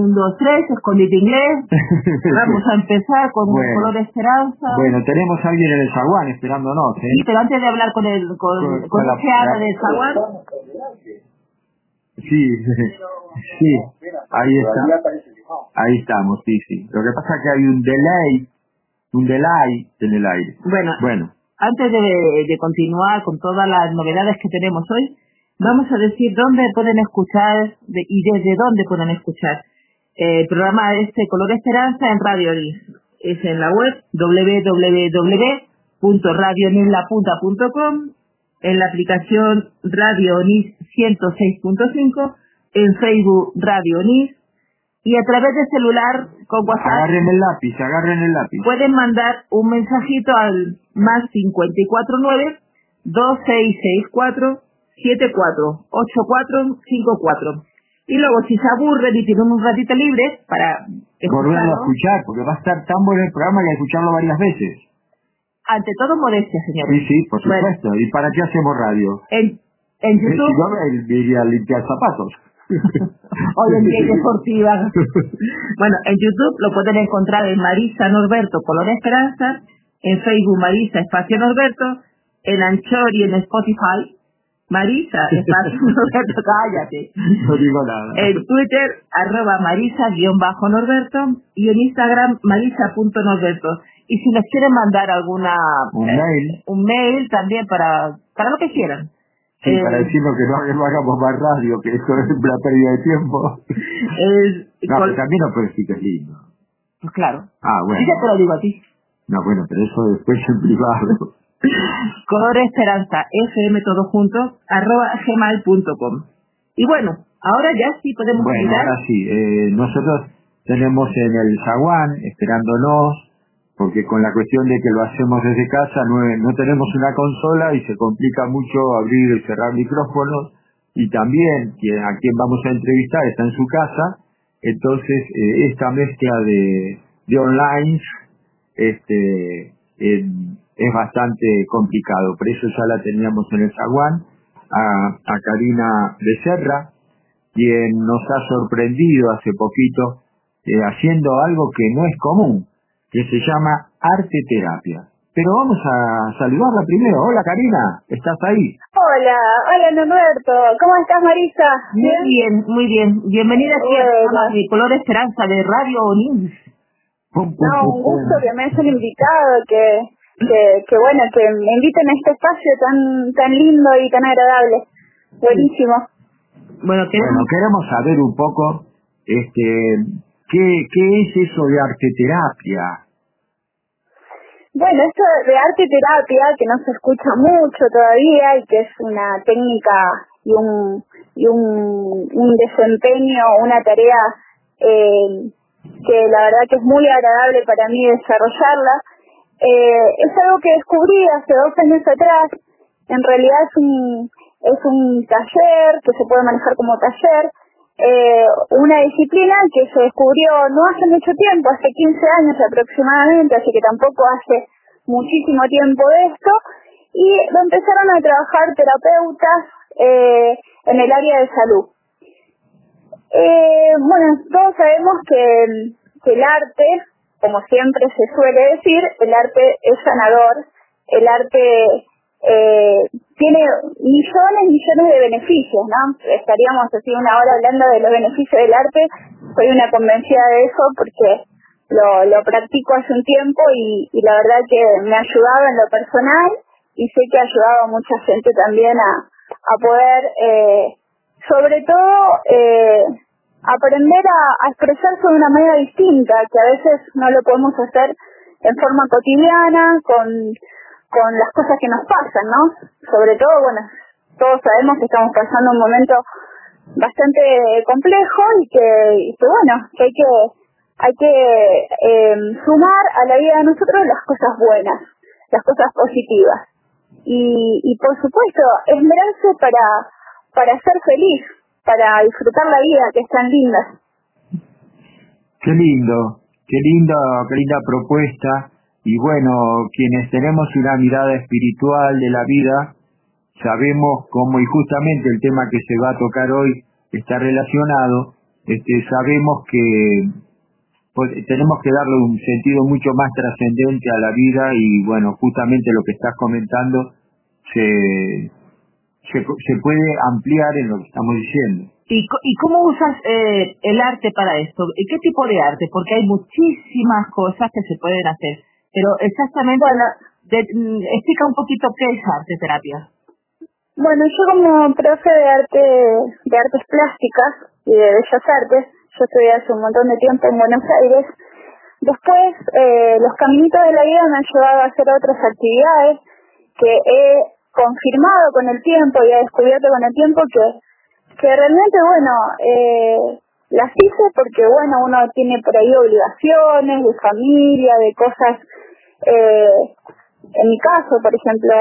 un, dos, tres, escondite inglés. Vamos a empezar con un color de esperanza. Bueno, tenemos a alguien en el zaguán esperándonos, ¿eh? Sí, pero antes de hablar con el, con, con, la, la, del zaguán. Sí, sí, ahí está. Ahí estamos, sí, sí. Lo que pasa es que hay un delay, un delay en el aire. Bueno, bueno. antes de, de continuar con todas las novedades que tenemos hoy, vamos a decir dónde pueden escuchar y desde dónde pueden escuchar el programa este Color Esperanza en Radio Onis. Es en la web www.radionisla.com, en la aplicación Radio Onis 106.5, en Facebook Radio Onis y a través de celular con WhatsApp. Agarren el lápiz, agarren el lápiz. Pueden mandar un mensajito al más 549 2664 748454. Y luego, si se aburren y tienen un ratito libre para Volverlo a escuchar, porque va a estar tan bueno el programa que escucharlo varias veces. Ante todo, modestia, señor. Sí, sí, por supuesto. ¿Y para qué hacemos radio? En, en eh, YouTube... Si no, iría a limpiar zapatos. Hoy en día deportiva. bueno, en YouTube lo pueden encontrar en Marisa Norberto Color Esperanza, en Facebook Marisa Espacio Norberto, en Anchor y en Spotify Marisa, Norberto, cállate. No digo nada. En Twitter, arroba Marisa-Norberto y en Instagram, marisa.norberto. Y si les quieren mandar alguna... Un eh, mail. Un mail también para, para lo que quieran. Sí, para eh, decirnos que no, hagamos más radio, que eso es una pérdida de tiempo. no, pero también no puede decir que es lindo. Pues claro. Ah, bueno. Y ya te lo digo a ti. No, bueno, pero eso después en privado. Color Esperanza, FM todo junto, arroba gmail.com. Y bueno, ahora ya sí podemos Bueno, ahora sí, eh, nosotros tenemos en el zaguán, esperándonos, porque con la cuestión de que lo hacemos desde casa, no, no tenemos una consola y se complica mucho abrir y cerrar micrófonos, y también quien, a quien vamos a entrevistar está en su casa, entonces eh, esta mezcla de, de online, este, en, es bastante complicado. Por eso ya la teníamos en el zaguán a, a Karina Becerra, quien nos ha sorprendido hace poquito eh, haciendo algo que no es común, que se llama arte terapia. Pero vamos a saludarla primero. Hola Karina, ¿estás ahí? Hola, hola Norberto, ¿cómo estás Marisa? Muy bien, muy bien. Bienvenida a mi Color Esperanza de Radio Onins. No, un gusto que me hayan invitado, que que, bueno, que me inviten a este espacio tan tan lindo y tan agradable. Buenísimo. Bueno, queremos saber un poco este qué, qué es eso de arte terapia. Bueno, esto de arte terapia, que no se escucha mucho todavía y que es una técnica y un, y un, un desempeño, una tarea eh, que la verdad que es muy agradable para mí desarrollarla, eh, es algo que descubrí hace dos años atrás. En realidad es un, es un taller que se puede manejar como taller. Eh, una disciplina que se descubrió no hace mucho tiempo, hace 15 años aproximadamente, así que tampoco hace muchísimo tiempo esto, y lo empezaron a trabajar terapeutas eh, en el área de salud. Bueno, todos sabemos que el arte como siempre se suele decir, el arte es sanador, el arte eh, tiene millones, y millones de beneficios, ¿no? Estaríamos así una hora hablando de los beneficios del arte, soy una convencida de eso porque lo, practico hace un tiempo y, la verdad que me ha ayudado en lo personal y sé que ha ayudado a mucha gente también a, a poder, eh, sobre todo, eh, aprender a, expresarse de una manera distinta, que a veces no lo podemos hacer en forma cotidiana, con, con las cosas que nos pasan, ¿no? Sobre todo, bueno, todos sabemos que estamos pasando un momento bastante complejo y que, bueno, que hay que, hay que eh, sumar a la vida de nosotros las cosas buenas, las cosas positivas. Y, y por supuesto, esmerarse para, para ser feliz, para disfrutar la vida, que es tan linda. Qué lindo, qué linda, qué linda propuesta. Y bueno, quienes tenemos una mirada espiritual de la vida, sabemos cómo, y justamente el tema que se va a tocar hoy está relacionado, este, sabemos que pues, tenemos que darle un sentido mucho más trascendente a la vida y bueno, justamente lo que estás comentando se, se, puede ampliar en lo que estamos diciendo. ¿Y, y cómo usas eh, el arte para esto? ¿Y qué tipo de arte? Porque hay muchísimas cosas que se pueden hacer. Pero exactamente, bueno, mm, explica un poquito qué es arte terapia. Bueno, yo como profe de arte, de artes plásticas y de bellas artes, yo estudié hace un montón de tiempo en Buenos Aires. Después, eh, los caminitos de la vida me han llevado a hacer otras actividades que he confirmado con el tiempo y he descubierto con el tiempo que, que realmente, bueno, eh, las hice porque, bueno, uno tiene por ahí obligaciones de familia, de cosas. Eh, en mi caso, por ejemplo,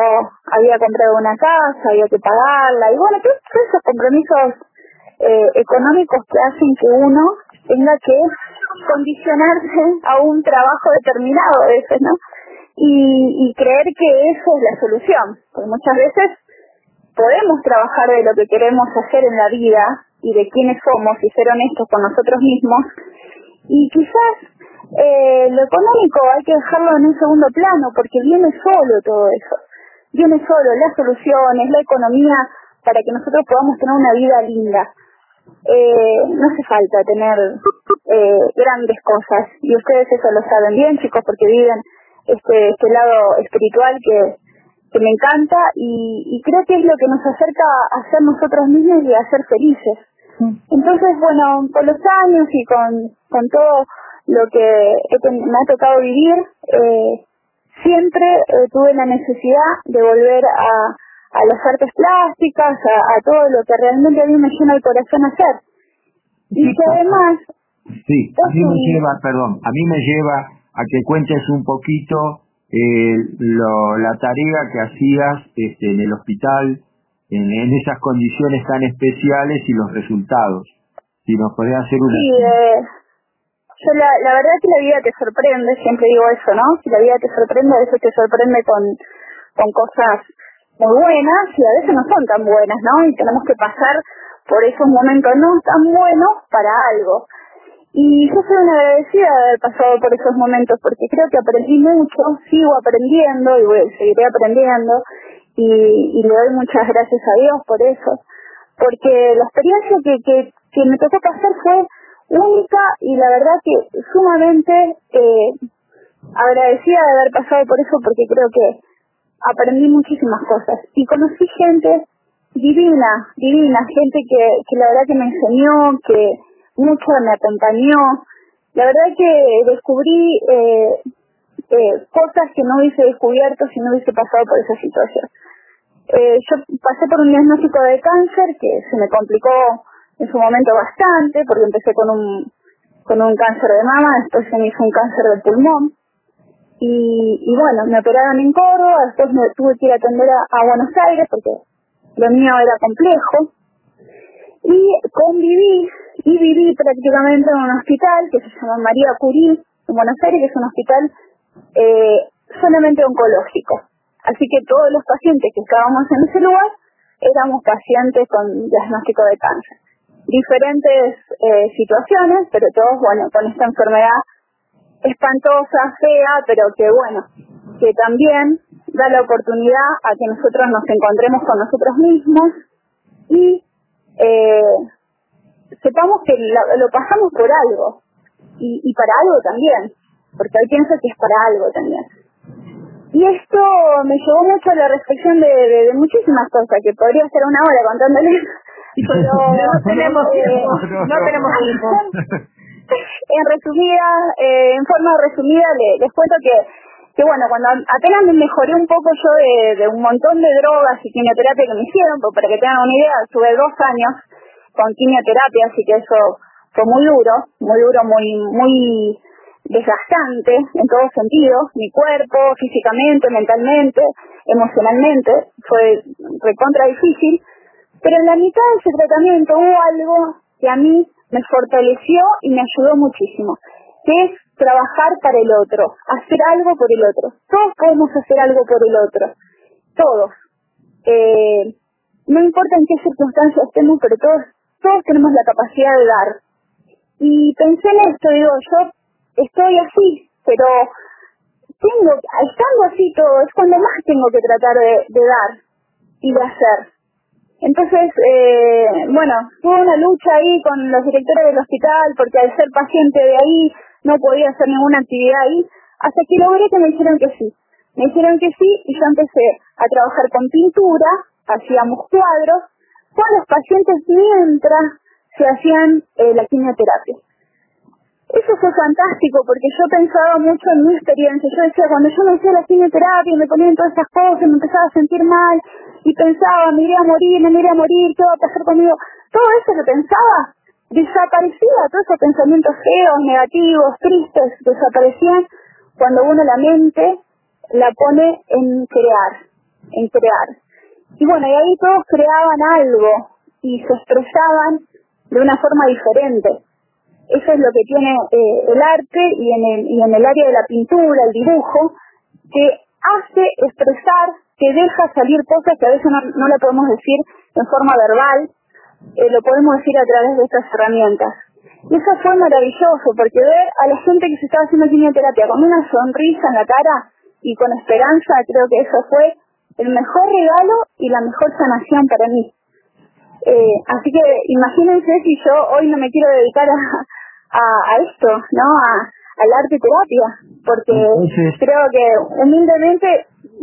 había comprado una casa, había que pagarla, y bueno, todos esos compromisos eh, económicos que hacen que uno tenga que condicionarse a un trabajo determinado a veces, ¿no? Y, creer que eso es la solución, porque muchas veces podemos trabajar de lo que queremos hacer en la vida y de quiénes somos y ser honestos con nosotros mismos. Y quizás eh, lo económico hay que dejarlo en un segundo plano porque viene solo todo eso, viene solo las soluciones, la economía para que nosotros podamos tener una vida linda. Eh, no hace falta tener eh, grandes cosas. Y ustedes eso lo saben bien chicos porque viven este, este lado espiritual que, que me encanta y, y creo que es lo que nos acerca a ser nosotros mismos y a ser felices. Mm. Entonces, bueno, con los años y con, con todo lo que me ha tocado vivir, eh, siempre eh, tuve la necesidad de volver a, a las artes plásticas, a, a, todo lo que realmente a mí me llena el corazón hacer. Y que además... Sí, a mí me lleva, perdón, a mí me lleva a que cuentes un poquito eh, la tarea que hacías este, en el hospital, en, esas condiciones tan especiales y los resultados. Si nos podés hacer una... Sí, eh, yo la, la verdad que la vida te sorprende, siempre digo eso, ¿no? Si la vida te sorprende, a veces te sorprende con, con cosas muy buenas y a veces no son tan buenas, ¿no? Y tenemos que pasar por esos momentos no tan buenos para algo. Y yo soy una agradecida de haber pasado por esos momentos porque creo que aprendí mucho, sigo aprendiendo y voy, seguiré aprendiendo y, le doy muchas gracias a Dios por eso. Porque la experiencia que, que, que me tocó pasar fue única y la verdad que sumamente eh, agradecida de haber pasado por eso porque creo que aprendí muchísimas cosas y conocí gente divina, divina, gente que, que la verdad que me enseñó, que mucho, me acompañó. La verdad que descubrí eh, eh, cosas que no hubiese descubierto si no hubiese pasado por esa situación. Eh, yo pasé por un diagnóstico de cáncer que se me complicó en su momento bastante porque empecé con un con un cáncer de mama, después se me hizo un cáncer de pulmón y, bueno, me operaron en Córdoba, después me tuve que ir a atender a Buenos Aires porque lo mío era complejo y conviví y viví prácticamente en un hospital que se llama María Curie en Buenos Aires, que es un hospital eh, solamente oncológico. Así que todos los pacientes que estábamos en ese lugar éramos pacientes con diagnóstico de cáncer. Diferentes eh, situaciones, pero todos, bueno, con esta enfermedad espantosa, fea, pero que bueno, que también da la oportunidad a que nosotros nos encontremos con nosotros mismos y eh, sepamos que lo, pasamos por algo y, y para algo también, porque hay piensa que es para algo también. Y esto me llevó mucho a la reflexión de, de, muchísimas cosas, que podría ser una hora contándoles, pero no tenemos tiempo. No, tenemos tiempo. en resumida, eh, en forma resumida, les, les cuento que, que bueno, cuando apenas me mejoré un poco yo de, de un montón de drogas y quimioterapia que me hicieron, pues para que tengan una idea, estuve dos años con quimioterapia, así que eso fue muy duro, muy duro, muy, muy desgastante en todos sentidos, mi cuerpo, físicamente, mentalmente, emocionalmente, fue recontra difícil, pero en la mitad de ese tratamiento hubo algo que a mí me fortaleció y me ayudó muchísimo, que es trabajar para el otro, hacer algo por el otro. Todos podemos hacer algo por el otro, todos. Eh, no importa en qué circunstancias estemos, pero todos todos tenemos la capacidad de dar, Y pensé en esto, digo, yo estoy así, pero tengo, estando así todo, es cuando más tengo que tratar de, dar y de hacer. Entonces, eh, bueno, tuve una lucha ahí con los directores del hospital porque al ser paciente de ahí no podía hacer ninguna actividad ahí, hasta que logré que me dijeron que sí. Me dijeron que sí y yo empecé a trabajar con pintura, hacíamos cuadros con los pacientes mientras se hacían eh, la quimioterapia. Eso fue fantástico porque yo pensaba mucho en mi experiencia. Yo decía, cuando yo me hacía la quimioterapia me ponían todas esas cosas, me empezaba a sentir mal y pensaba, me iría a morir, me iría a morir, ¿qué va a pasar conmigo? Todo eso que pensaba desaparecía, todos esos pensamientos feos, negativos, tristes, desaparecían cuando uno la mente la pone en crear, en crear. Y bueno, y ahí todos creaban algo y se expresaban de una forma diferente. Eso es lo que tiene eh, el arte y en el, y en el área de la pintura, el dibujo, que hace expresar, que deja salir cosas que a veces no, no le podemos decir en forma verbal, eh, lo podemos decir a través de estas herramientas. Y eso fue maravilloso, porque ver a la gente que se estaba haciendo quimioterapia con una sonrisa en la cara y con esperanza, creo que eso fue el mejor regalo y la mejor sanación para mí. Eh, así que imagínense si yo hoy no me quiero dedicar a, a, a esto, ¿no? A, al arte terapia, porque creo que humildemente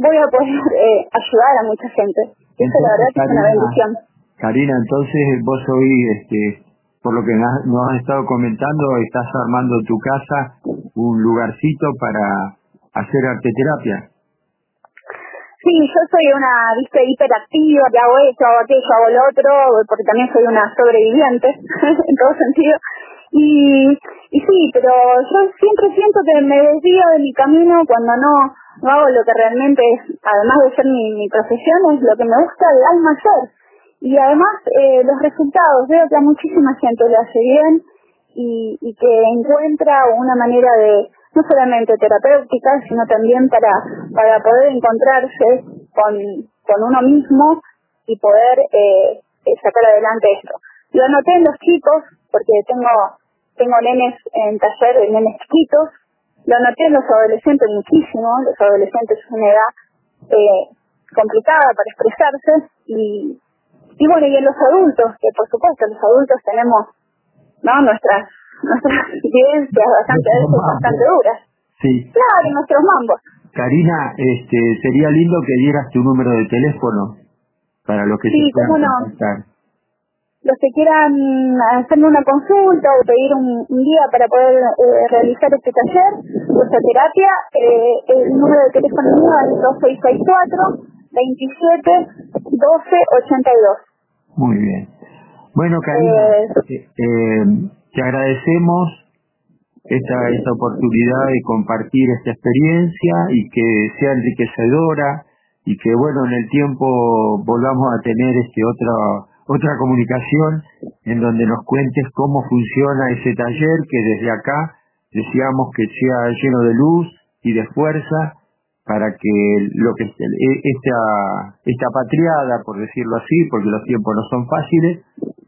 voy a poder eh, ayudar a mucha gente. Eso la verdad que es una bendición. Karina, entonces vos hoy, este, por lo que nos has estado comentando, estás armando tu casa un lugarcito para hacer arte terapia. Sí, yo soy una, viste, hiperactiva, que hago esto, hago aquello, hago lo otro, porque también soy una sobreviviente, en todo sentido. Y, sí, pero yo siempre siento que me desvío de mi camino cuando no, hago lo que realmente es, además de ser mi, profesión, es lo que me gusta el alma hacer. Y además eh, los resultados, veo que a muchísima gente le hace bien y que encuentra una manera de, no solamente terapéutica, sino también para, para poder encontrarse con, con uno mismo y poder eh, sacar adelante esto. Lo noté en los chicos, porque tengo, tengo nenes en taller, nenes chiquitos, lo noté en los adolescentes muchísimo, los adolescentes es una edad eh, complicada para expresarse y, y bueno, y en los adultos, que por supuesto los adultos tenemos no nuestras nuestras vivencias bastante, bastante duras. Sí. Claro, nuestros mambos. Karina, este, sería lindo que dieras tu número de teléfono para los que sí, te cómo no. Los que quieran hacerme una consulta o pedir un, un día para poder eh, realizar este taller, esta terapia, eh, el número de teléfono mío es 2664 27 12 82. Muy bien. Bueno, Karina, eh, te agradecemos esta, esta oportunidad de compartir esta experiencia y que sea enriquecedora y que bueno en el tiempo volvamos a tener este otra otra comunicación en donde nos cuentes cómo funciona ese taller que desde acá deseamos que sea lleno de luz y de fuerza para que lo que esta esta patriada por decirlo así porque los tiempos no son fáciles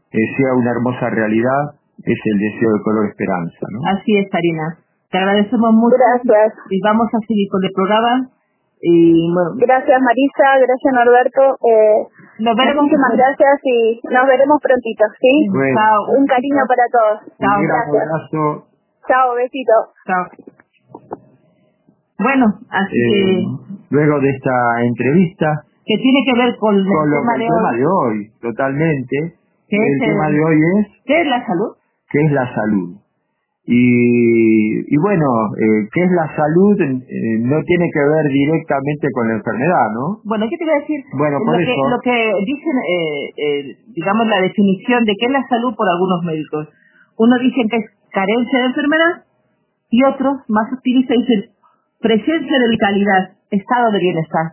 eh, sea una hermosa realidad es el deseo de color esperanza ¿no? Así es Karina te agradecemos mucho Gracias. y vamos a seguir con el programa y bueno, Gracias Marisa, gracias Norberto. Eh, nos veremos muchísimas gracias y nos veremos prontito, ¿sí? Bueno. Chao. Un cariño para todos. Chao, un gran abrazo Chao, besito. Chao. Bueno, así eh, luego de esta entrevista que, tiene que ver con el con lo tema que de el tema hoy. de hoy totalmente ¿Qué el es el- tema de hoy es ¿Qué es la salud? Qué es la salud y, y bueno eh, qué es la salud Eh, no tiene que ver directamente con la enfermedad no Bueno, ¿qué te voy a decir? Bueno, por lo, que, eso- lo que dicen, eh, eh, digamos, la definición de qué es la salud por algunos médicos. Uno dicen que es carencia de enfermedad y otros, más optimistas, dicen presencia de vitalidad, estado de bienestar.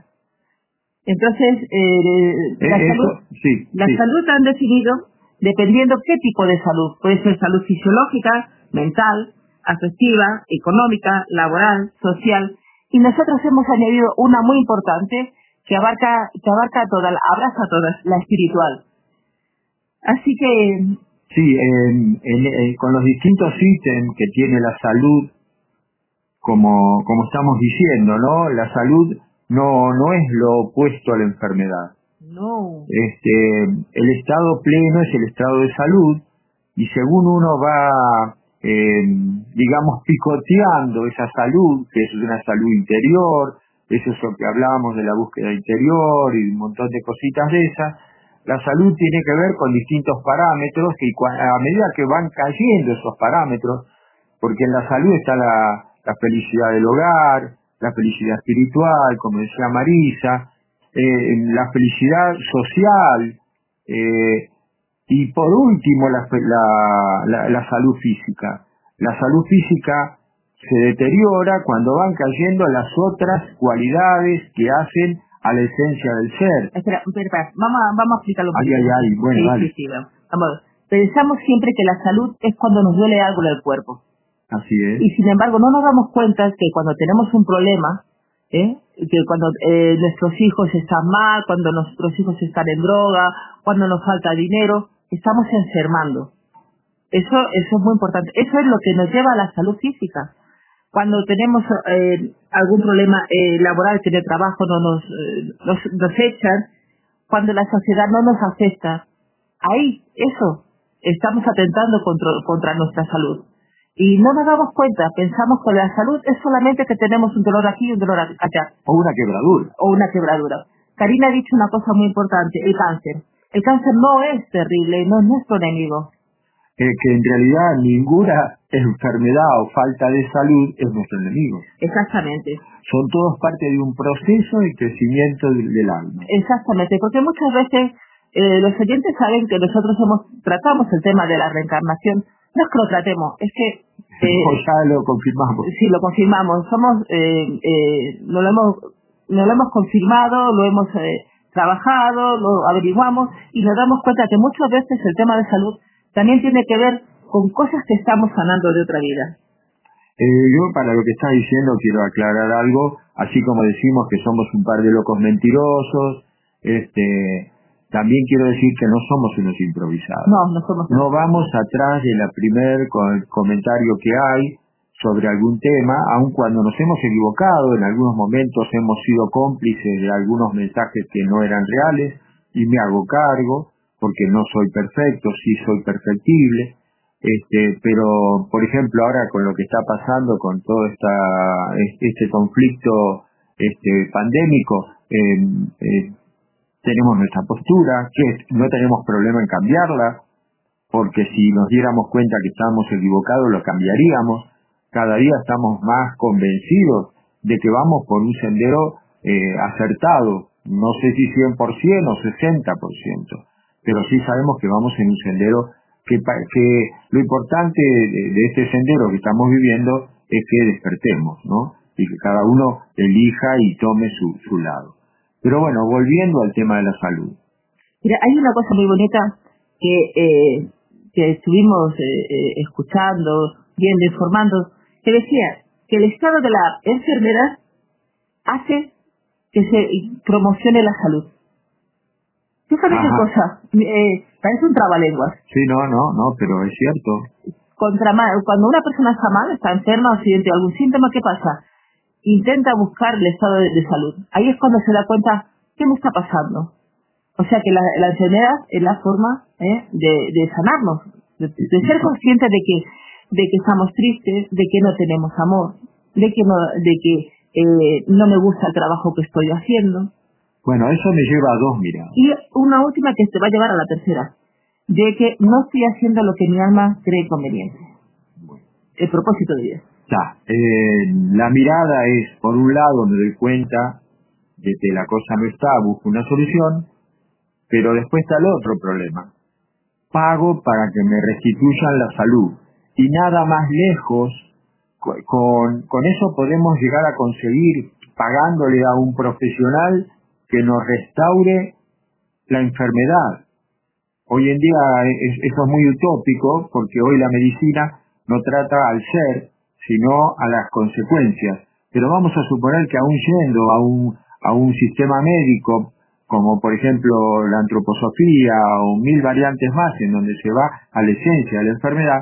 Entonces, eh, la, Eh, salud, sí, la sí. salud han definido dependiendo qué tipo de salud. Puede ser salud fisiológica, mental, afectiva, económica, laboral, social. Y nosotros hemos añadido una muy importante que abarca, que abarca toda, abraza todas, la espiritual. Así que Sí, con los distintos ítems que tiene la salud, como, como estamos diciendo, ¿no? La salud no, no es lo opuesto a la enfermedad. No. Este, el estado pleno es el estado de salud y según uno va, eh, digamos, picoteando esa salud, que es una salud interior, eso es lo que hablábamos de la búsqueda interior y un montón de cositas de esas, la salud tiene que ver con distintos parámetros que a medida que van cayendo esos parámetros, porque en la salud está la, la felicidad del hogar, la felicidad espiritual, como decía Marisa, eh, la felicidad social eh, y por último la, la, la, salud física. La salud física se deteriora cuando van cayendo las otras cualidades que hacen a la esencia del ser. Espera, espera, vamos, a, vamos a explicarlo Ay, ay, ay, bueno, sí, sí, sí, vamos. Pensamos siempre que la salud es cuando nos duele algo en el cuerpo. Así es. Y sin embargo no nos damos cuenta que cuando tenemos un problema, ¿eh? que cuando eh, nuestros hijos están mal, cuando nuestros hijos están en droga, cuando nos falta dinero, estamos enfermando. Eso, es muy importante. Eso es lo que nos lleva a la salud física. Cuando tenemos eh, algún problema laboral, que de trabajo no nos, nos, echan, cuando la sociedad no nos acepta, ahí, eso, estamos atentando contra nuestra salud. Y no nos damos cuenta, pensamos que la salud es solamente que tenemos un dolor aquí y un dolor allá. O una quebradura. O una quebradura. Karina ha dicho una cosa muy importante, el cáncer. El cáncer no es terrible, no es nuestro enemigo. Eh, que en realidad ninguna enfermedad o falta de salud es nuestro enemigo. Exactamente. Son todos parte de un proceso de crecimiento del, alma. Exactamente, porque muchas veces eh, los oyentes saben que nosotros hemos, tratamos el tema de la reencarnación no es que lo tratemos, es que... Eh, ya lo confirmamos. Sí, lo confirmamos. Somos, eh, eh, no lo hemos, no lo hemos confirmado, lo hemos eh, trabajado, lo averiguamos y nos damos cuenta que muchas veces el tema de salud también tiene que ver con cosas que estamos sanando de otra vida. Yo para lo que está diciendo quiero aclarar algo, así como decimos que somos un par de locos mentirosos, este, también quiero decir que no somos unos improvisados. No, no somos. No vamos atrás de la primer comentario que hay sobre algún tema, aun cuando nos hemos equivocado, en algunos momentos hemos sido cómplices de algunos mensajes que no eran reales y me hago cargo porque no soy perfecto, sí soy perfectible. Este, pero por ejemplo ahora con lo que está pasando con todo esta este conflicto este pandémico eh, eh, tenemos nuestra postura, que no tenemos problema en cambiarla, porque si nos diéramos cuenta que estábamos equivocados, lo cambiaríamos. Cada día estamos más convencidos de que vamos por un sendero eh, acertado, no sé si 100% o 60%, pero sí sabemos que vamos en un sendero que, que lo importante de, este sendero que estamos viviendo es que despertemos, ¿no? Y que cada uno elija y tome su, su lado. Pero bueno, volviendo al tema de la salud. Mira, hay una cosa muy bonita que, eh, que estuvimos eh, eh, escuchando, viendo, informando, que decía que el estado de la enfermedad hace que se promocione la salud. Fíjate qué cosa, eh, parece un trabalenguas. Sí, no, no, no, pero es cierto. Contra, cuando una persona está mal, está enferma o siente algún síntoma, ¿qué pasa? Intenta buscar el estado de, salud. Ahí es cuando se da cuenta, ¿qué me está pasando? O sea que la, enfermedad es la forma ¿eh? de, sanarnos, de, ser conscientes de que, de que estamos tristes, de que no tenemos amor, de que no, de que eh, no me gusta el trabajo que estoy haciendo. Bueno, eso me lleva a dos miradas. Y una última que te va a llevar a la tercera, de que no estoy haciendo lo que mi alma cree conveniente. El propósito de Dios. Eh, la mirada es, por un lado, me doy cuenta de que la cosa no está, busco una solución, pero después está el otro problema. Pago para que me restituyan la salud. Y nada más lejos, con, con eso podemos llegar a conseguir, pagándole a un profesional que nos restaure la enfermedad. Hoy en día eso es muy utópico porque hoy la medicina no trata al ser, sino a las consecuencias. Pero vamos a suponer que aún yendo a un, a un sistema médico como por ejemplo la antroposofía o mil variantes más en donde se va a la esencia de la enfermedad,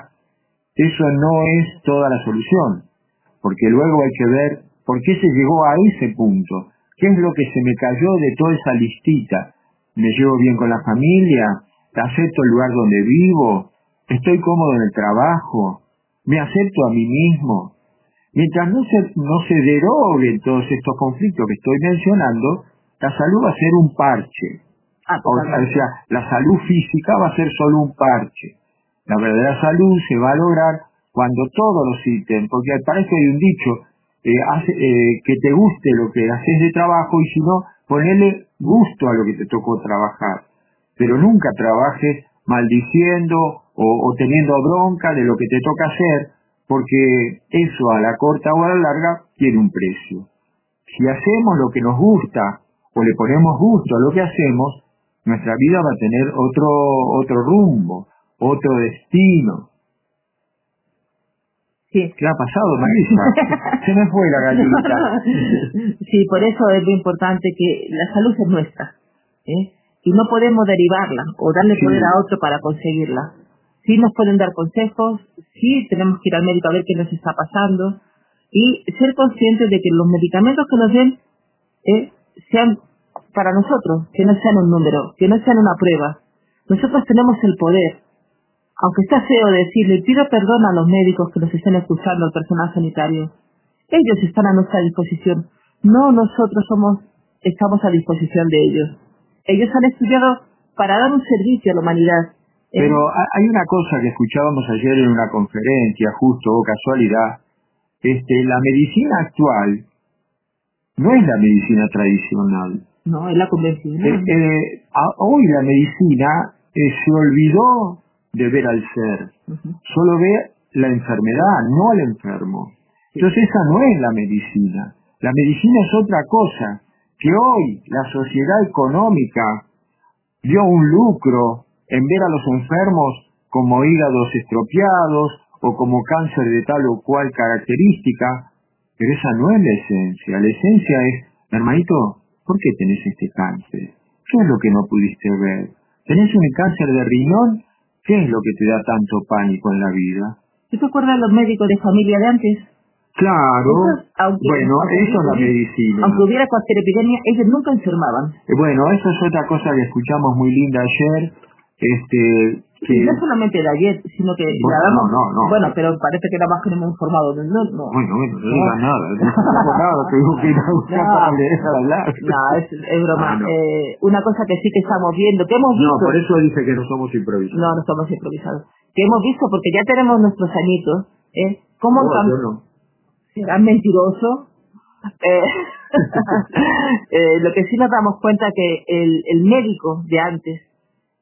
eso no es toda la solución, porque luego hay que ver por qué se llegó a ese punto, qué es lo que se me cayó de toda esa listita, me llevo bien con la familia, acepto el lugar donde vivo, estoy cómodo en el trabajo, me acepto a mí mismo. Mientras no se, no se deroguen todos estos conflictos que estoy mencionando, la salud va a ser un parche. Ah, O sea, la salud física va a ser solo un parche. La verdadera salud se va a lograr cuando todos los ítems, porque para eso hay un dicho, eh, hace, eh, que te guste lo que haces de trabajo y si no, ponerle gusto a lo que te tocó trabajar. Pero nunca trabajes maldiciendo o, o teniendo bronca de lo que te toca hacer, porque eso a la corta o a la larga tiene un precio. Si hacemos lo que nos gusta o le ponemos gusto a lo que hacemos, nuestra vida va a tener otro, otro rumbo, otro destino. Sí. ¿Qué ha pasado, Marisa? Se me fue la gallita. sí, por eso es muy importante que la salud es nuestra. ¿eh? Y no podemos derivarla o darle Sí. poder a otro para conseguirla. Sí nos pueden dar consejos, sí tenemos que ir al médico a ver qué nos está pasando y ser conscientes de que los medicamentos que nos den eh, sean para nosotros, que no sean un número, que no sean una prueba. Nosotros tenemos el poder, aunque está feo decirle, pido perdón a los médicos que nos estén escuchando, al personal sanitario. Ellos están a nuestra disposición. No nosotros somos, estamos a disposición de ellos. Ellos han estudiado para dar un servicio a la humanidad. Eh, Pero ha- hay una cosa que escuchábamos ayer en una conferencia, justo o casualidad, este, la medicina actual no es la medicina tradicional. no, es la Eh, convencional. eh, a- hoy la medicina eh, se olvidó de ver al ser, solo ve la enfermedad, no al enfermo. Entonces esa no es la medicina. La medicina es otra cosa, que hoy la sociedad económica dio un lucro en ver a los enfermos como hígados estropeados o como cáncer de tal o cual característica, pero esa no es la esencia. La esencia es, hermanito, ¿por qué tenés este cáncer? ¿Qué es lo que no pudiste ver? ¿Tenés un cáncer de riñón? ¿Qué es lo que te da tanto pánico en la vida? ¿Tú te acuerdas de los médicos de familia de antes? Claro, aunque- bueno, aunque eso es la medicina. Aunque hubiera cualquier epidemia, ellos nunca enfermaban. Eh, Bueno, eso es otra cosa que escuchamos muy linda ayer, este, que... No solamente de ayer, sino que Bueno, la damos- no, no, no. Bueno, pero parece que nada más que no hemos informado. No, no, no. Bueno, bueno, no digas nada, no digas nada, tengo que ir a buscar No. para leer a hablar. No, es, es broma. Ah, no. Eh, una cosa que sí que estamos viendo, que hemos No, visto. por eso dice que no somos improvisados. No, no somos improvisados. Que hemos visto, porque ya tenemos nuestros añitos, ¿eh? ¿Cómo No, tan- no. serán mentirosos? Eh, eh, lo que sí nos damos cuenta que el, el médico de antes,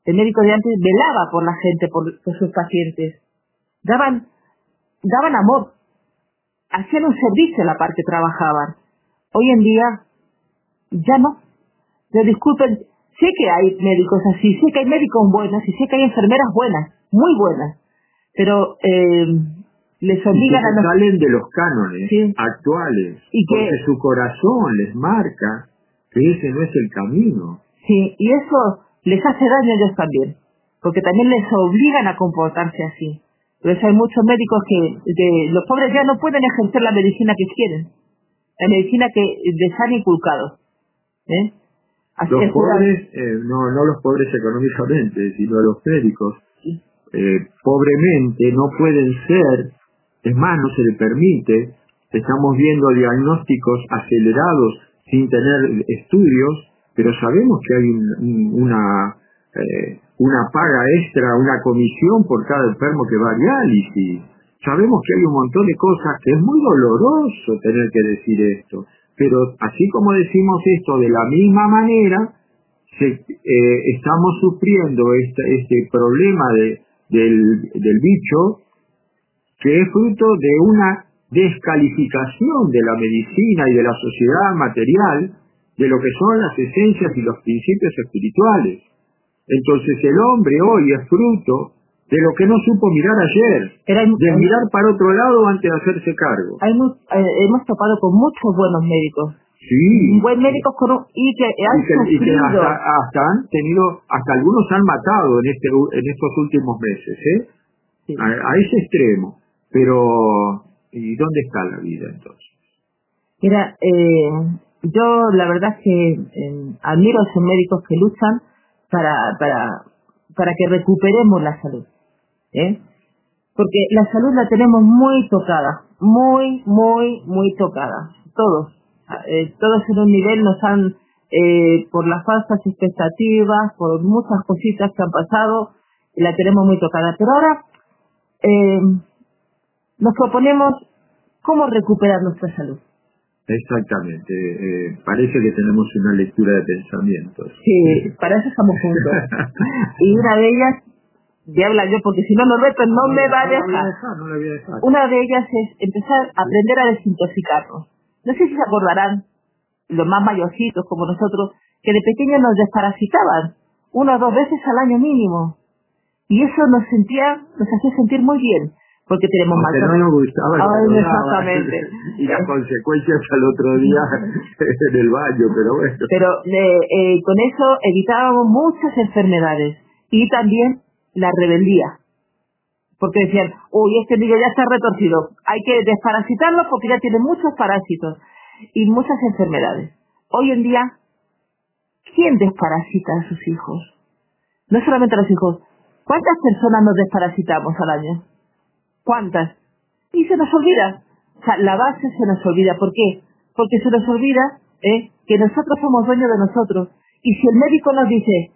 el médico de antes velaba por la gente, por, por sus pacientes. Daban, daban amor. Hacían un servicio a la par que trabajaban. Hoy en día, ya no. Me disculpen, sé que hay médicos así, sé que hay médicos buenos y sé que hay enfermeras buenas, muy buenas, pero eh, les obligan a los... salen de los cánones Sí. actuales, Y que- porque su corazón les marca que ese no es el camino. Sí, y eso les hace daño a ellos también, porque también les obligan a comportarse así. Por eso hay muchos médicos que, que los pobres ya no pueden ejercer la medicina que quieren, la medicina que les han inculcado. ¿eh? Así Los pobres, eh, no, no los pobres económicamente, sino los médicos, eh, pobremente no pueden ser, es más, no se le permite, estamos viendo diagnósticos acelerados sin tener estudios, pero sabemos que hay un- un- una, eh, una paga extra, una comisión por cada enfermo que va a diálisis. Sabemos que hay un montón de cosas que es muy doloroso tener que decir esto, pero así como decimos esto de la misma manera, eh, estamos sufriendo este, este problema de, del, del bicho que es fruto de una descalificación de la medicina y de la sociedad material de lo que son las esencias y los principios espirituales. Entonces el hombre hoy es fruto de lo que no supo mirar ayer, Pero hay- de mirar para otro lado antes de hacerse cargo. eh, hemos topado con muchos buenos médicos, Sí. Un buen médico con un, y que han y que, y que hasta, hasta han tenido, hasta algunos han matado en este en estos últimos meses, ¿eh? Sí. A, a ese extremo. Pero, ¿y dónde está la vida entonces? Mira, eh, yo la verdad es que eh, admiro a esos médicos que luchan para, para, para que recuperemos la salud. ¿eh? Porque la salud la tenemos muy tocada, muy, muy, muy tocada. Todos. Eh, todos en un nivel nos han, por las falsas expectativas, por muchas cositas que han pasado, la tenemos muy tocada. Pero ahora nos proponemos cómo recuperar nuestra salud. Exactamente. Eh, parece que tenemos una lectura de pensamientos. Sí, para eso estamos juntos. Y una de ellas, habla yo, porque si no Norberto no me va a No dejar. dejar, no la voy a dejar. Una de ellas es empezar a aprender a desintoxicarnos. No sé si se acordarán, los más mayorcitos como nosotros, que de pequeños nos desparasitaban, una o dos veces al año mínimo. Y eso nos sentía, nos hacía sentir muy bien, porque tenemos más no nos gustaba, Ay, exactamente. y las consecuencias al otro día en el baño, pero bueno. Pero eh, eh, con eso evitábamos muchas enfermedades y también la rebeldía. Porque decían, uy, este niño ya está retorcido, hay que desparasitarlo porque ya tiene muchos parásitos y muchas enfermedades. Hoy en día, ¿quién desparasita a sus hijos? No solamente a los hijos, ¿cuántas personas nos desparasitamos al año? ¿Cuántas? Y se nos olvida. O sea, la base se nos olvida. ¿Por qué? Porque se nos olvida ¿eh? que nosotros somos dueños de nosotros. Y si el médico nos dice,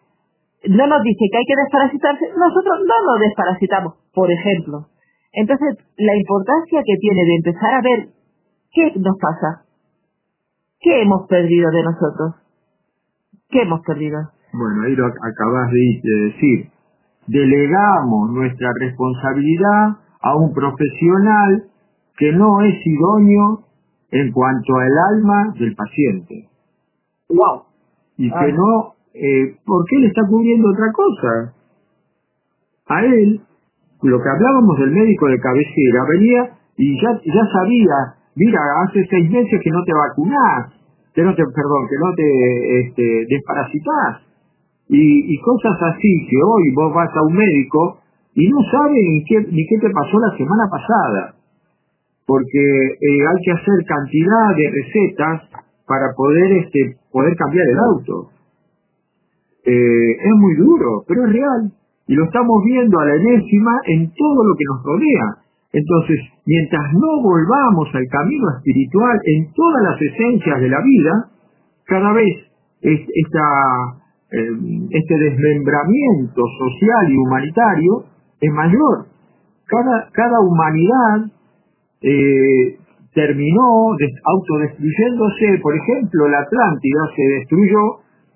no nos dice que hay que desparasitarse, nosotros no nos desparasitamos, por ejemplo. Entonces, la importancia que tiene de empezar a ver qué nos pasa, qué hemos perdido de nosotros, qué hemos perdido. Bueno, ahí lo ac- acabas de decir. Delegamos nuestra responsabilidad a un profesional que no es idóneo en cuanto al alma del paciente. ¡Wow! Y que Ah. no, eh, porque él está cubriendo otra cosa. A él, lo que hablábamos del médico de cabecera, venía y ya, ya sabía, mira, hace seis meses que no te vacunás, que no te, perdón, que no te este, desparasitás. Y, y cosas así que hoy vos vas a un médico y no sabe ni qué, ni qué te pasó la semana pasada. Porque eh, hay que hacer cantidad de recetas para poder este poder cambiar el auto. Eh, es muy duro, pero es real. Y lo estamos viendo a la enésima en todo lo que nos rodea. Entonces, mientras no volvamos al camino espiritual en todas las esencias de la vida, cada vez es, esta, eh, este desmembramiento social y humanitario es mayor. Cada, cada humanidad eh, terminó des- autodestruyéndose, por ejemplo, la Atlántida se destruyó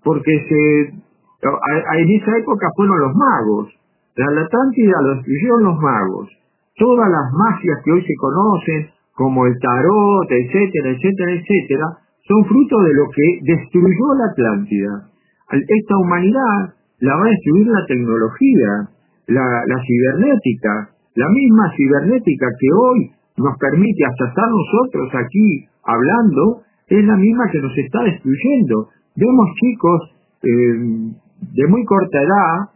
porque se, a- en esa época fueron los magos. La Atlántida lo destruyeron los magos. Todas las magias que hoy se conocen, como el tarot, etcétera, etcétera, etcétera, son fruto de lo que destruyó la Atlántida. Esta humanidad la va a destruir la tecnología, la, la cibernética, la misma cibernética que hoy nos permite hasta estar nosotros aquí hablando, es la misma que nos está destruyendo. Vemos chicos eh, de muy corta edad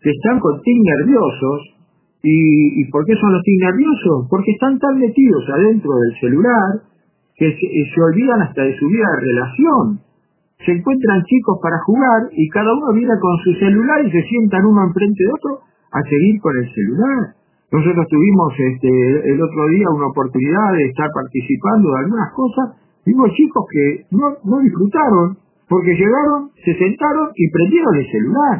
que están con tic nerviosos. ¿Y, ¿Y por qué son los tic nerviosos? Porque están tan metidos adentro del celular que se, eh, se olvidan hasta de su vida de relación. Se encuentran chicos para jugar y cada uno viene con su celular y se sientan uno enfrente de otro a seguir con el celular. Nosotros tuvimos este, el otro día una oportunidad de estar participando de algunas cosas. Vimos chicos que no, no disfrutaron porque llegaron, se sentaron y prendieron el celular.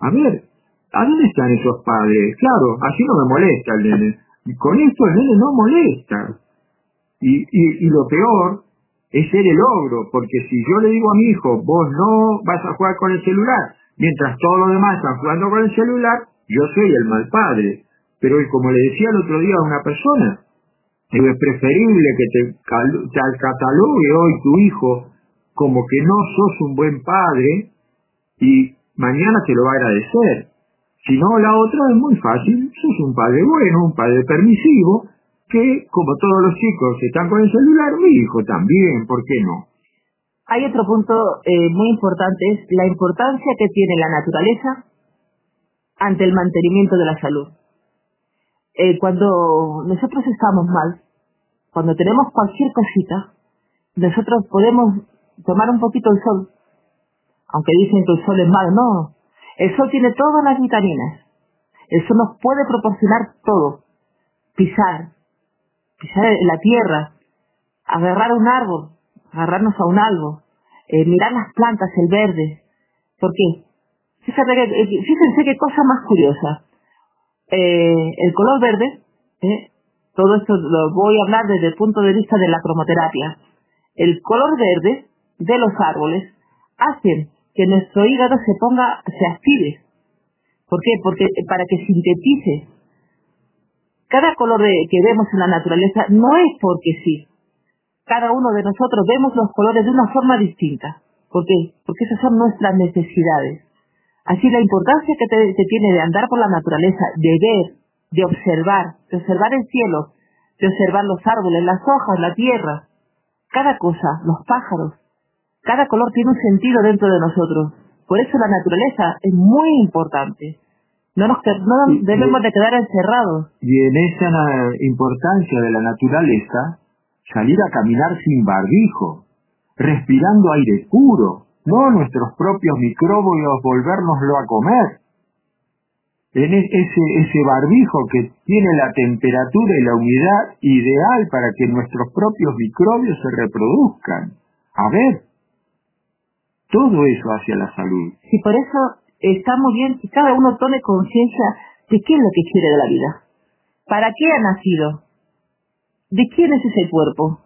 A ver, ¿a dónde están esos padres? Claro, así no me molesta el nene. Y con esto el nene no molesta. Y, y, y lo peor es ser el ogro, porque si yo le digo a mi hijo, vos no vas a jugar con el celular, mientras todos los demás están jugando con el celular, yo soy el mal padre. Pero como le decía el otro día a una persona, es preferible que te, te catalogue hoy tu hijo como que no sos un buen padre y mañana te lo va a agradecer. Si no, la otra es muy fácil, sos un padre bueno, un padre permisivo, que como todos los chicos están con el celular, mi hijo también, ¿por qué no? Hay otro punto eh, muy importante, es la importancia que tiene la naturaleza ante el mantenimiento de la salud. Eh, cuando nosotros estamos mal, cuando tenemos cualquier cosita, nosotros podemos tomar un poquito el sol, aunque dicen que el sol es malo, no. El sol tiene todas las vitaminas. El sol nos puede proporcionar todo. Pisar, pisar la tierra, agarrar un árbol, agarrarnos a un árbol, eh, mirar las plantas, el verde. ¿Por qué? Eh, fíjense qué cosa más curiosa. Eh, el color verde, todo esto lo voy a hablar desde el punto de vista de la cromoterapia. El color verde de los árboles hace que nuestro hígado se ponga, se active. ¿Por qué? Porque para que sintetice. Cada color que vemos en la naturaleza no es porque sí, cada uno de nosotros vemos los colores de una forma distinta. ¿Por qué? Porque esas son nuestras necesidades. Así la importancia que, te, tiene de andar por la naturaleza, de ver, de observar, de observar el cielo, de observar los árboles, las hojas, la tierra, cada cosa, los pájaros, cada color tiene un sentido dentro de nosotros. Por eso la naturaleza es muy importante. No nos no debemos de quedar encerrados. Y en esa importancia de la naturaleza salir a caminar sin barbijo, respirando aire puro, no nuestros propios microbios volvérnoslo a comer. En ese, ese barbijo que tiene la temperatura y la humedad ideal para que nuestros propios microbios se reproduzcan. A ver, todo eso hacia la salud. Y por eso está muy bien que cada uno tome conciencia de qué es lo que quiere de la vida. ¿Para qué ha nacido? ¿De quién es ese cuerpo?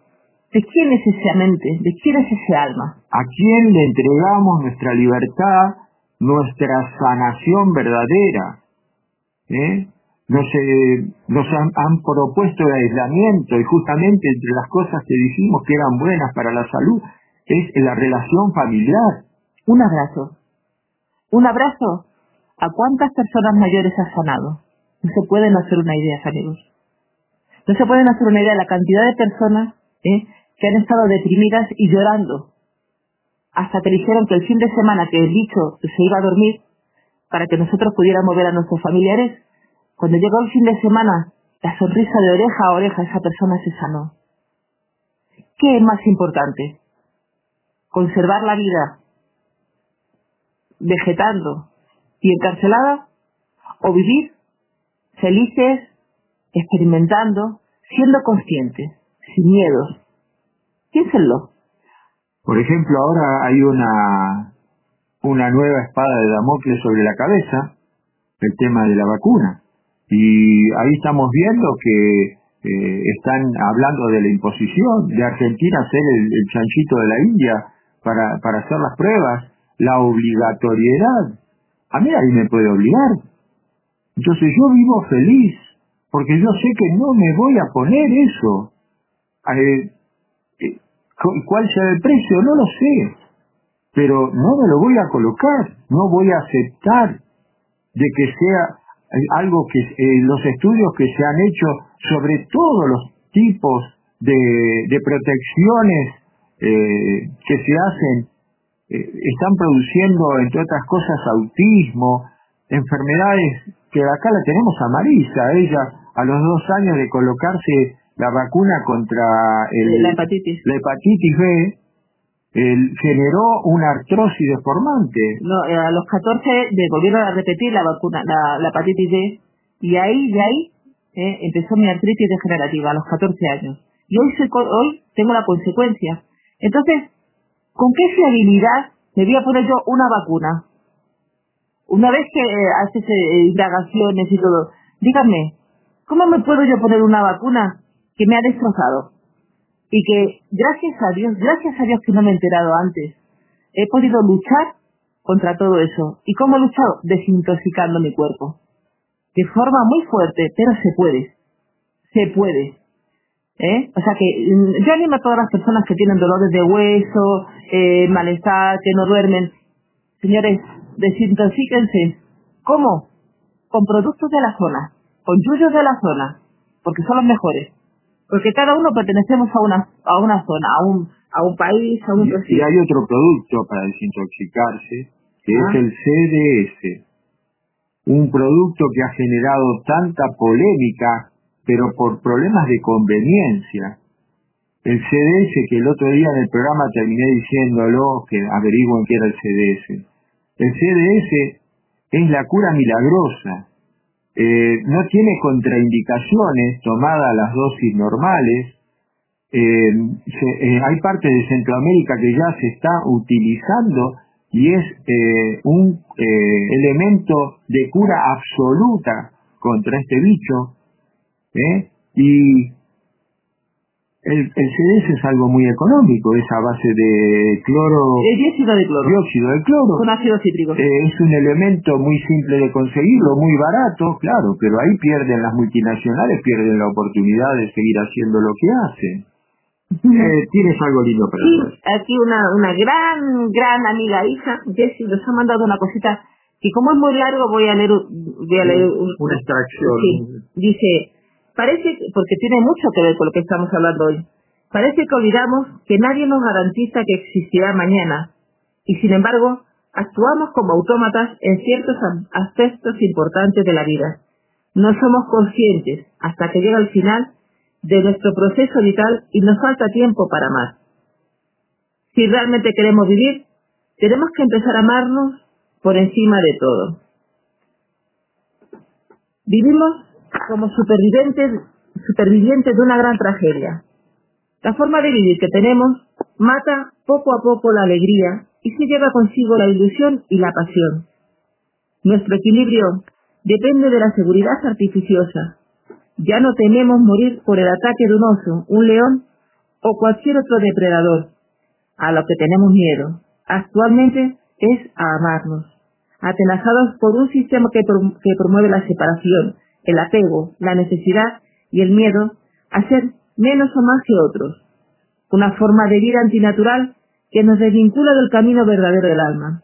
¿De quién es esa mente? ¿De quién es ese alma? ¿A quién le entregamos nuestra libertad, nuestra sanación verdadera? ¿Eh? Nos, eh, nos han, han, propuesto el aislamiento y justamente entre las cosas que dijimos que eran buenas para la salud es la relación familiar. Un abrazo. Un abrazo. ¿A cuántas personas mayores has sanado? No se pueden hacer una idea, amigos. No se pueden hacer una idea de la cantidad de personas ¿eh? que han estado deprimidas y llorando hasta que dijeron que el fin de semana que el dicho se iba a dormir para que nosotros pudiéramos ver a nuestros familiares, cuando llegó el fin de semana, la sonrisa de oreja a oreja esa persona se sanó. ¿Qué es más importante? ¿Conservar la vida vegetando y encarcelada? ¿O vivir felices, experimentando, siendo conscientes, sin miedos. Piénsenlo. Por ejemplo, ahora hay una, una nueva espada de Damocles sobre la cabeza, el tema de la vacuna. Y ahí estamos viendo que eh, están hablando de la imposición de Argentina ser el, el chanchito de la India para, para hacer las pruebas, la obligatoriedad. A mí ahí me puede obligar. Entonces yo vivo feliz, porque yo sé que no me voy a poner eso. Eh, eh, ¿Cuál sea el precio? No lo sé, pero no me lo voy a colocar, no voy a aceptar de que sea eh, algo que los estudios que se han hecho sobre todos los tipos de protecciones que se hacen están produciendo entre otras cosas autismo, enfermedades que acá la tenemos a Marisa, ella a los dos años de colocarse la vacuna contra el, la hepatitis, la hepatitis B, generó una artrosis deformante. No, eh, a los 14 me volvieron a repetir la vacuna, la, hepatitis B, y ahí, de ahí, eh, empezó mi artritis degenerativa a los 14 años. Y hoy, hoy tengo la consecuencia. Entonces, ¿con qué fiabilidad me voy a poner yo una vacuna? Una vez que eh, haces indagaciones y todo, díganme, ¿Cómo me puedo yo poner una vacuna que me ha destrozado? Y que, gracias a Dios, gracias a Dios que no me he enterado antes, he podido luchar contra todo eso. ¿Y cómo he luchado? Desintoxicando mi cuerpo. De forma muy fuerte, pero se puede. Se puede. ¿Eh? O sea que mm, yo animo a todas las personas que tienen dolores de hueso, eh, malestar, que no duermen. Señores, desintoxíquense. ¿Cómo? Con productos de la zona con yuyos de la zona, porque son los mejores. Porque cada uno pertenecemos a una, a una zona, a un, a un país, a un... Y, y hay otro producto para desintoxicarse, que es Ah. el CDS, un producto que ha generado tanta polémica, pero por problemas de conveniencia. El CDS, que el otro día en el programa terminé diciéndolo, que averigüen qué era el CDS. El CDS es la cura milagrosa. Eh, no tiene contraindicaciones tomadas las dosis normales. Eh, eh, hay partes de Centroamérica que ya se está utilizando y es un elemento de cura absoluta contra este bicho. Y el, el CDS es algo muy económico, es a base de cloro, El dióxido de cloro, dióxido de cloro. con ácido cítrico. Eh, es un elemento muy simple de conseguirlo, muy barato, claro, pero ahí pierden las multinacionales, pierden la oportunidad de seguir haciendo lo que hacen. Eh, tienes algo lindo para Sí, hacer. aquí una, una gran, gran amiga hija, Jessie, nos ha mandado una cosita que como es muy largo voy a leer, voy a leer un- Una extracción. Sí, dice, parece, que- porque tiene mucho que ver con lo que estamos hablando hoy, parece que olvidamos que nadie nos garantiza que existirá mañana, y sin embargo, actuamos como autómatas en ciertos aspectos importantes de la vida. No somos conscientes hasta que llega el final de nuestro proceso vital y nos falta tiempo para más. Si realmente queremos vivir, tenemos que empezar a amarnos por encima de todo. Vivimos como supervivientes, supervivientes de una gran tragedia. La forma de vivir que tenemos mata poco a poco la alegría y se lleva consigo la ilusión y la pasión. Nuestro equilibrio depende de la seguridad artificiosa. Ya no tememos morir por el ataque de un oso, un león o cualquier otro depredador. A lo que tenemos miedo actualmente es a amarnos, atenazados por un sistema que, prom- que promueve la separación, el apego, la necesidad y el miedo a ser menos o más que otros. Una forma de vida antinatural que nos desvincula del camino verdadero del alma.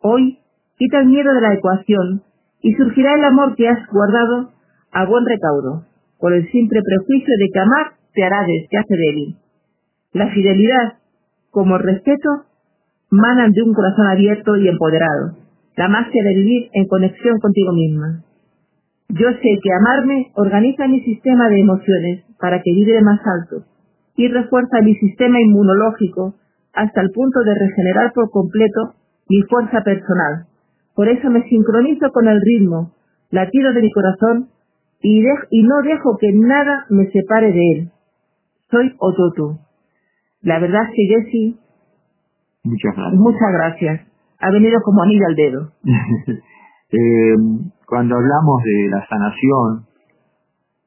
Hoy quita el miedo de la ecuación y surgirá el amor que has guardado a buen recaudo, por el simple prejuicio de que amar te hará de- te hace débil. La fidelidad, como el respeto, manan de un corazón abierto y empoderado, la magia de vivir en conexión contigo misma. Yo sé que amarme organiza mi sistema de emociones para que vibre más alto y refuerza mi sistema inmunológico hasta el punto de regenerar por completo mi fuerza personal. Por eso me sincronizo con el ritmo, latido de mi corazón y, no dejo que nada me separe de él. Soy Ototo. La verdad es que Jessie, Muchas gracias. muchas gracias. Ha venido como anillo al dedo. Eh, cuando hablamos de la sanación,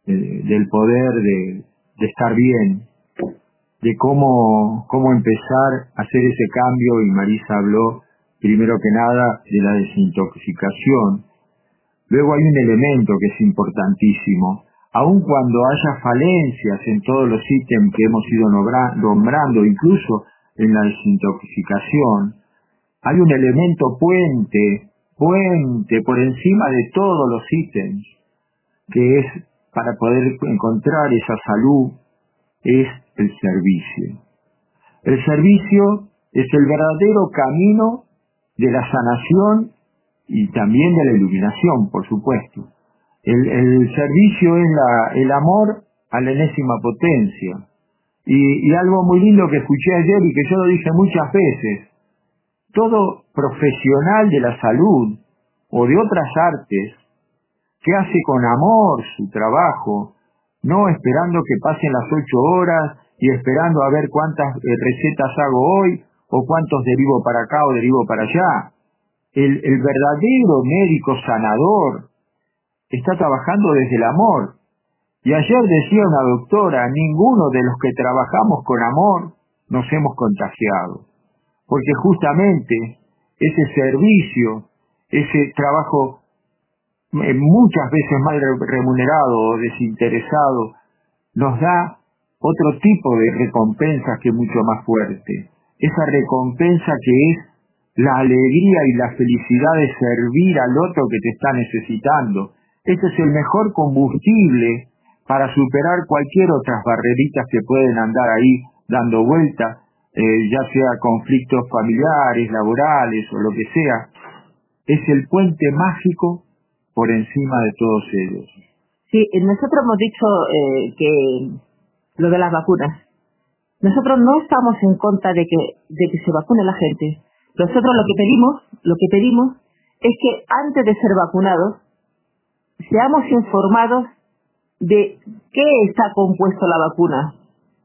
del poder de, estar bien, de cómo, cómo empezar a hacer ese cambio, y Marisa habló primero que nada de la desintoxicación. Luego hay un elemento que es importantísimo. Aun cuando haya falencias en todos los ítems que hemos ido nombra- nombrando, incluso en la desintoxicación, hay un elemento puente, puente por encima de todos los ítems, que es para poder encontrar esa salud, es el servicio. El servicio es el verdadero camino de la sanación y también de la iluminación, por supuesto. El, el servicio es la, el amor a la enésima potencia. Y, y algo muy lindo que escuché ayer y que yo lo dije muchas veces, todo profesional de la salud o de otras artes que hace con amor su trabajo, no esperando que pasen las ocho horas y esperando a ver cuántas eh, recetas hago hoy o cuántos derivo para acá o derivo para allá. El, el verdadero médico sanador está trabajando desde el amor. Y ayer decía una doctora, ninguno de los que trabajamos con amor nos hemos contagiado. Porque justamente ese servicio, ese trabajo eh, muchas veces mal re- remunerado o desinteresado, nos da otro tipo de recompensas que mucho más fuerte. Esa recompensa que es la alegría y la felicidad de servir al otro que te está necesitando. Ese es el mejor combustible para superar cualquier otras barreritas que pueden andar ahí dando vuelta, eh, ya sea conflictos familiares, laborales o lo que sea, es el puente mágico por encima de todos ellos. Sí, nosotros hemos dicho eh, que lo de las vacunas. Nosotros no estamos en contra de que, de que se vacune la gente. Nosotros lo que pedimos, lo que pedimos es que antes de ser vacunados seamos informados de qué está compuesto la vacuna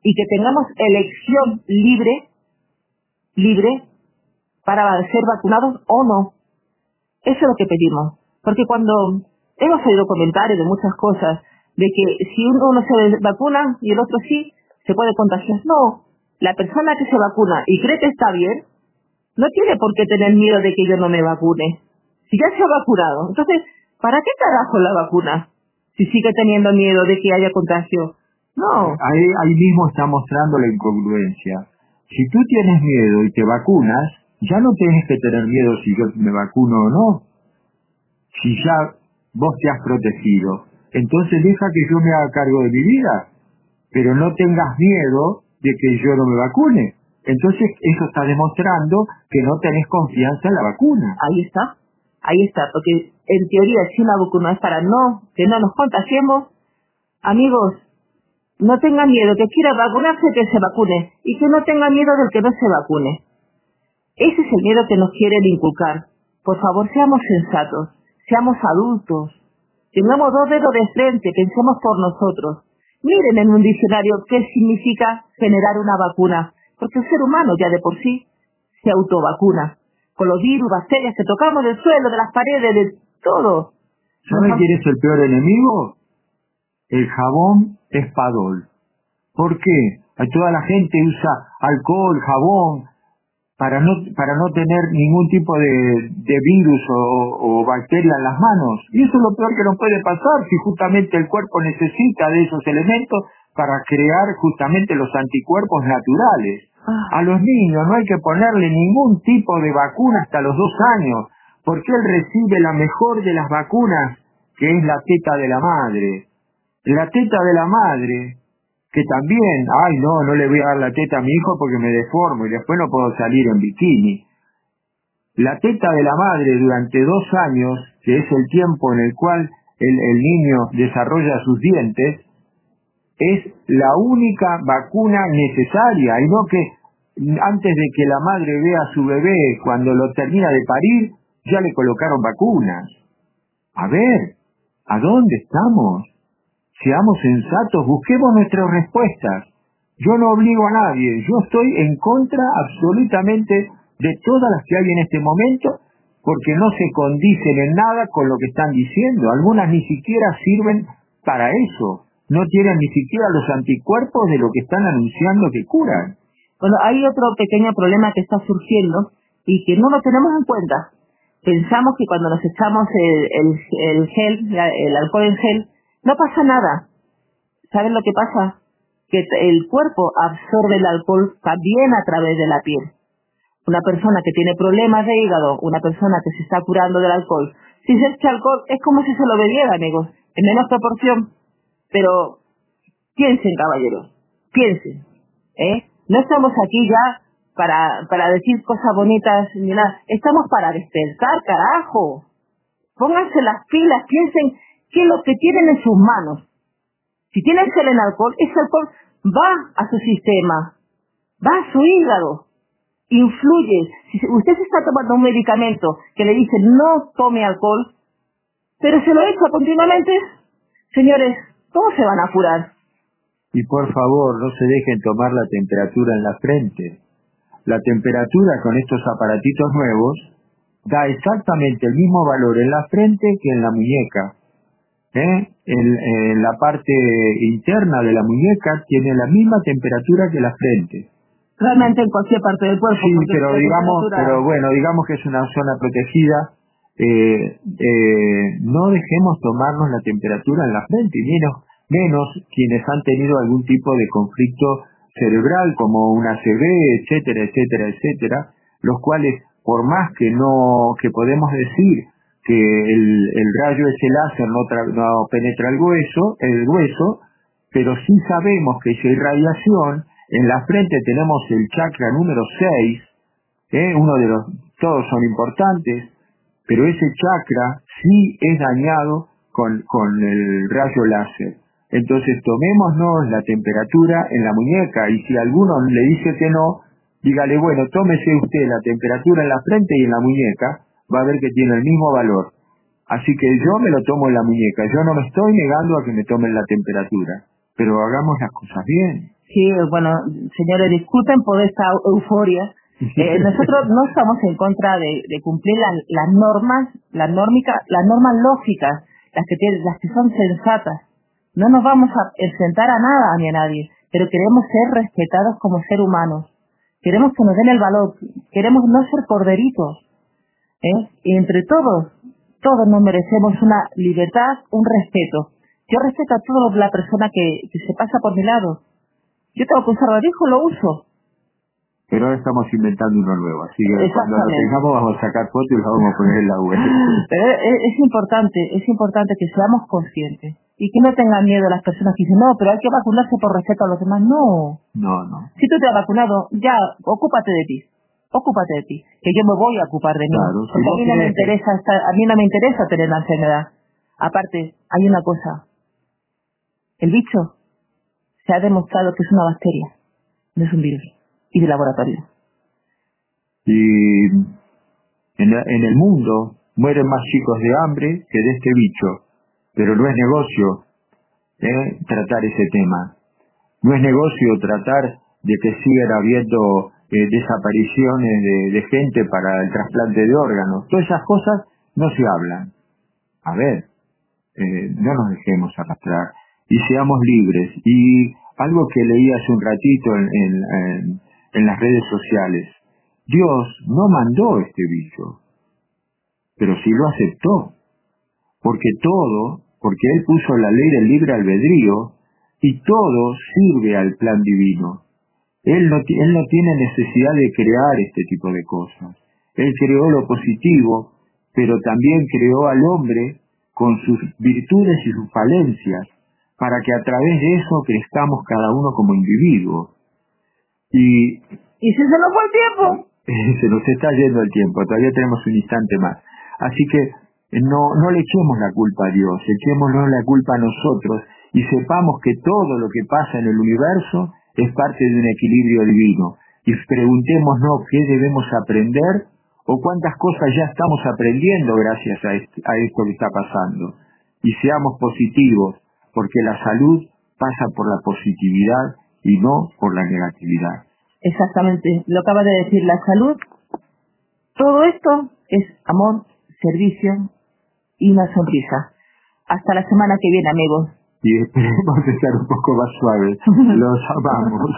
y que tengamos elección libre, libre, para ser vacunados o no. Eso es lo que pedimos. Porque cuando hemos oído comentarios de muchas cosas, de que si uno se vacuna y el otro sí, se puede contagiar. No, la persona que se vacuna y cree que está bien, no tiene por qué tener miedo de que yo no me vacune. Si ya se ha vacunado. Entonces, ¿para qué carajo la vacuna? si sigue teniendo miedo de que haya contagio. No. Ahí, ahí mismo está mostrando la incongruencia. Si tú tienes miedo y te vacunas, ya no tienes que tener miedo si yo me vacuno o no. Si ya vos te has protegido, entonces deja que yo me haga cargo de mi vida. Pero no tengas miedo de que yo no me vacune. Entonces eso está demostrando que no tenés confianza en la vacuna. Ahí está. Ahí está, porque en teoría si una vacuna es para no, que no nos contagiemos, amigos, no tengan miedo, que quiera vacunarse, que se vacune, y que no tenga miedo del que no se vacune. Ese es el miedo que nos quieren inculcar. Por favor, seamos sensatos, seamos adultos, tengamos dos dedos de frente, pensemos por nosotros. Miren en un diccionario qué significa generar una vacuna, porque el ser humano ya de por sí se autovacuna con los virus, bacterias que tocamos del suelo, de las paredes, de todo. ¿Sabes quién es el peor enemigo? El jabón espadol. ¿Por qué? Toda la gente usa alcohol, jabón, para no, para no tener ningún tipo de, de virus o, o, bacteria en las manos. Y eso es lo peor que nos puede pasar si justamente el cuerpo necesita de esos elementos para crear justamente los anticuerpos naturales. A los niños no hay que ponerle ningún tipo de vacuna hasta los dos años, porque él recibe la mejor de las vacunas, que es la teta de la madre. La teta de la madre, que también, ay no, no le voy a dar la teta a mi hijo porque me deformo y después no puedo salir en bikini. La teta de la madre durante dos años, que es el tiempo en el cual el, niño desarrolla sus dientes, es la única vacuna necesaria y no que antes de que la madre vea a su bebé cuando lo termina de parir, ya le colocaron vacunas. A ver, ¿a dónde estamos? Seamos sensatos, busquemos nuestras respuestas. Yo no obligo a nadie, yo estoy en contra absolutamente de todas las que hay en este momento porque no se condicen en nada con lo que están diciendo. Algunas ni siquiera sirven para eso no tienen ni siquiera los anticuerpos de lo que están anunciando que curan. Bueno, hay otro pequeño problema que está surgiendo y que no lo tenemos en cuenta. Pensamos que cuando nos echamos el, el, gel, el alcohol en gel, no pasa nada. ¿Saben lo que pasa? Que el cuerpo absorbe el alcohol también a través de la piel. Una persona que tiene problemas de hígado, una persona que se está curando del alcohol, si se echa alcohol es como si se lo bebiera, amigos, en menos proporción. Pero piensen, caballeros, piensen, ¿eh? No estamos aquí ya para, para decir cosas bonitas ni nada. Estamos para despertar, carajo. Pónganse las pilas, piensen qué es lo que tienen en sus manos. Si tienen gel en alcohol, ese alcohol va a su sistema, va a su hígado, influye. Si usted está tomando un medicamento que le dice no tome alcohol, pero se lo echa continuamente, señores, ¿Cómo se van a curar? Y por favor, no se dejen tomar la temperatura en la frente. La temperatura con estos aparatitos nuevos da exactamente el mismo valor en la frente que en la muñeca. ¿Eh? En, la parte interna de la muñeca tiene la misma temperatura que la frente. Realmente en cualquier parte del cuerpo. Sí, pero digamos, pero bueno, digamos que es una zona protegida. Eh, eh, no dejemos tomarnos la temperatura en la frente, y menos menos quienes han tenido algún tipo de conflicto cerebral como una ACV, etcétera, etcétera, etcétera, los cuales por más que no que podemos decir que el, el rayo ese láser no, no penetra el hueso, el hueso, pero sí sabemos que esa irradiación, en la frente tenemos el chakra número 6, ¿eh? uno de los, todos son importantes, pero ese chakra sí es dañado con, con el rayo láser. Entonces tomémonos la temperatura en la muñeca y si alguno le dice que no, dígale, bueno, tómese usted la temperatura en la frente y en la muñeca, va a ver que tiene el mismo valor. Así que yo me lo tomo en la muñeca, yo no me estoy negando a que me tomen la temperatura, pero hagamos las cosas bien. Sí, bueno, señores, disculpen por esta euforia. Eh, nosotros no estamos en contra de, cumplir las normas, las nórmicas, las normas lógicas, las que tienen, las que son sensatas. No nos vamos a enfrentar a nada ni a nadie, pero queremos ser respetados como ser humanos. Queremos que nos den el valor, queremos no ser corderitos. ¿Eh? Y entre todos, todos nos merecemos una libertad, un respeto. Yo respeto a toda la persona que, se pasa por mi lado. Yo tengo que usar barbijo, lo uso. Pero ahora estamos inventando uno nuevo, así que cuando lo tengamos vamos a sacar fotos y lo vamos a poner en la web. Pero es, importante, es importante que seamos conscientes y que no tengan miedo las personas que dicen, no, pero hay que vacunarse por respeto a los demás. No. No, no. Si tú te has vacunado, ya, ocúpate de ti ocúpate de ti, que yo me voy a ocupar de mí. porque a mí no me interesa a mí no me interesa tener la enfermedad. Aparte, hay una cosa. El bicho se ha demostrado que es una bacteria, no es un virus, y de laboratorio. Y en, en el mundo mueren más chicos de hambre que de este bicho, pero no es negocio ¿eh? tratar ese tema. No es negocio tratar de que sigan habiendo eh, desapariciones de, gente para el trasplante de órganos. Todas esas cosas no se hablan. A ver, eh, no nos dejemos arrastrar y seamos libres. Y algo que leí hace un ratito en, en las redes sociales, Dios no mandó este bicho, pero sí lo aceptó, porque todo, porque Él puso la ley del libre albedrío, y todo sirve al plan divino. Él no, él no tiene necesidad de crear este tipo de cosas. Él creó lo positivo, pero también creó al hombre con sus virtudes y sus falencias, para que a través de eso crezcamos cada uno como individuo. Y, ¿Y si se nos fue el tiempo? se nos está yendo el tiempo, todavía tenemos un instante más. Así que no, no le echemos la culpa a Dios, echémonos la culpa a nosotros y sepamos que todo lo que pasa en el universo es parte de un equilibrio divino. Y preguntémonos qué debemos aprender o cuántas cosas ya estamos aprendiendo gracias a, esto que está pasando. Y seamos positivos, porque la salud pasa por la positividad y no por la negatividad. Exactamente, lo acaba de decir, la salud, todo esto es amor, servicio y una sonrisa. Hasta la semana que viene, amigos y esperemos estar un poco más suaves. Los amamos.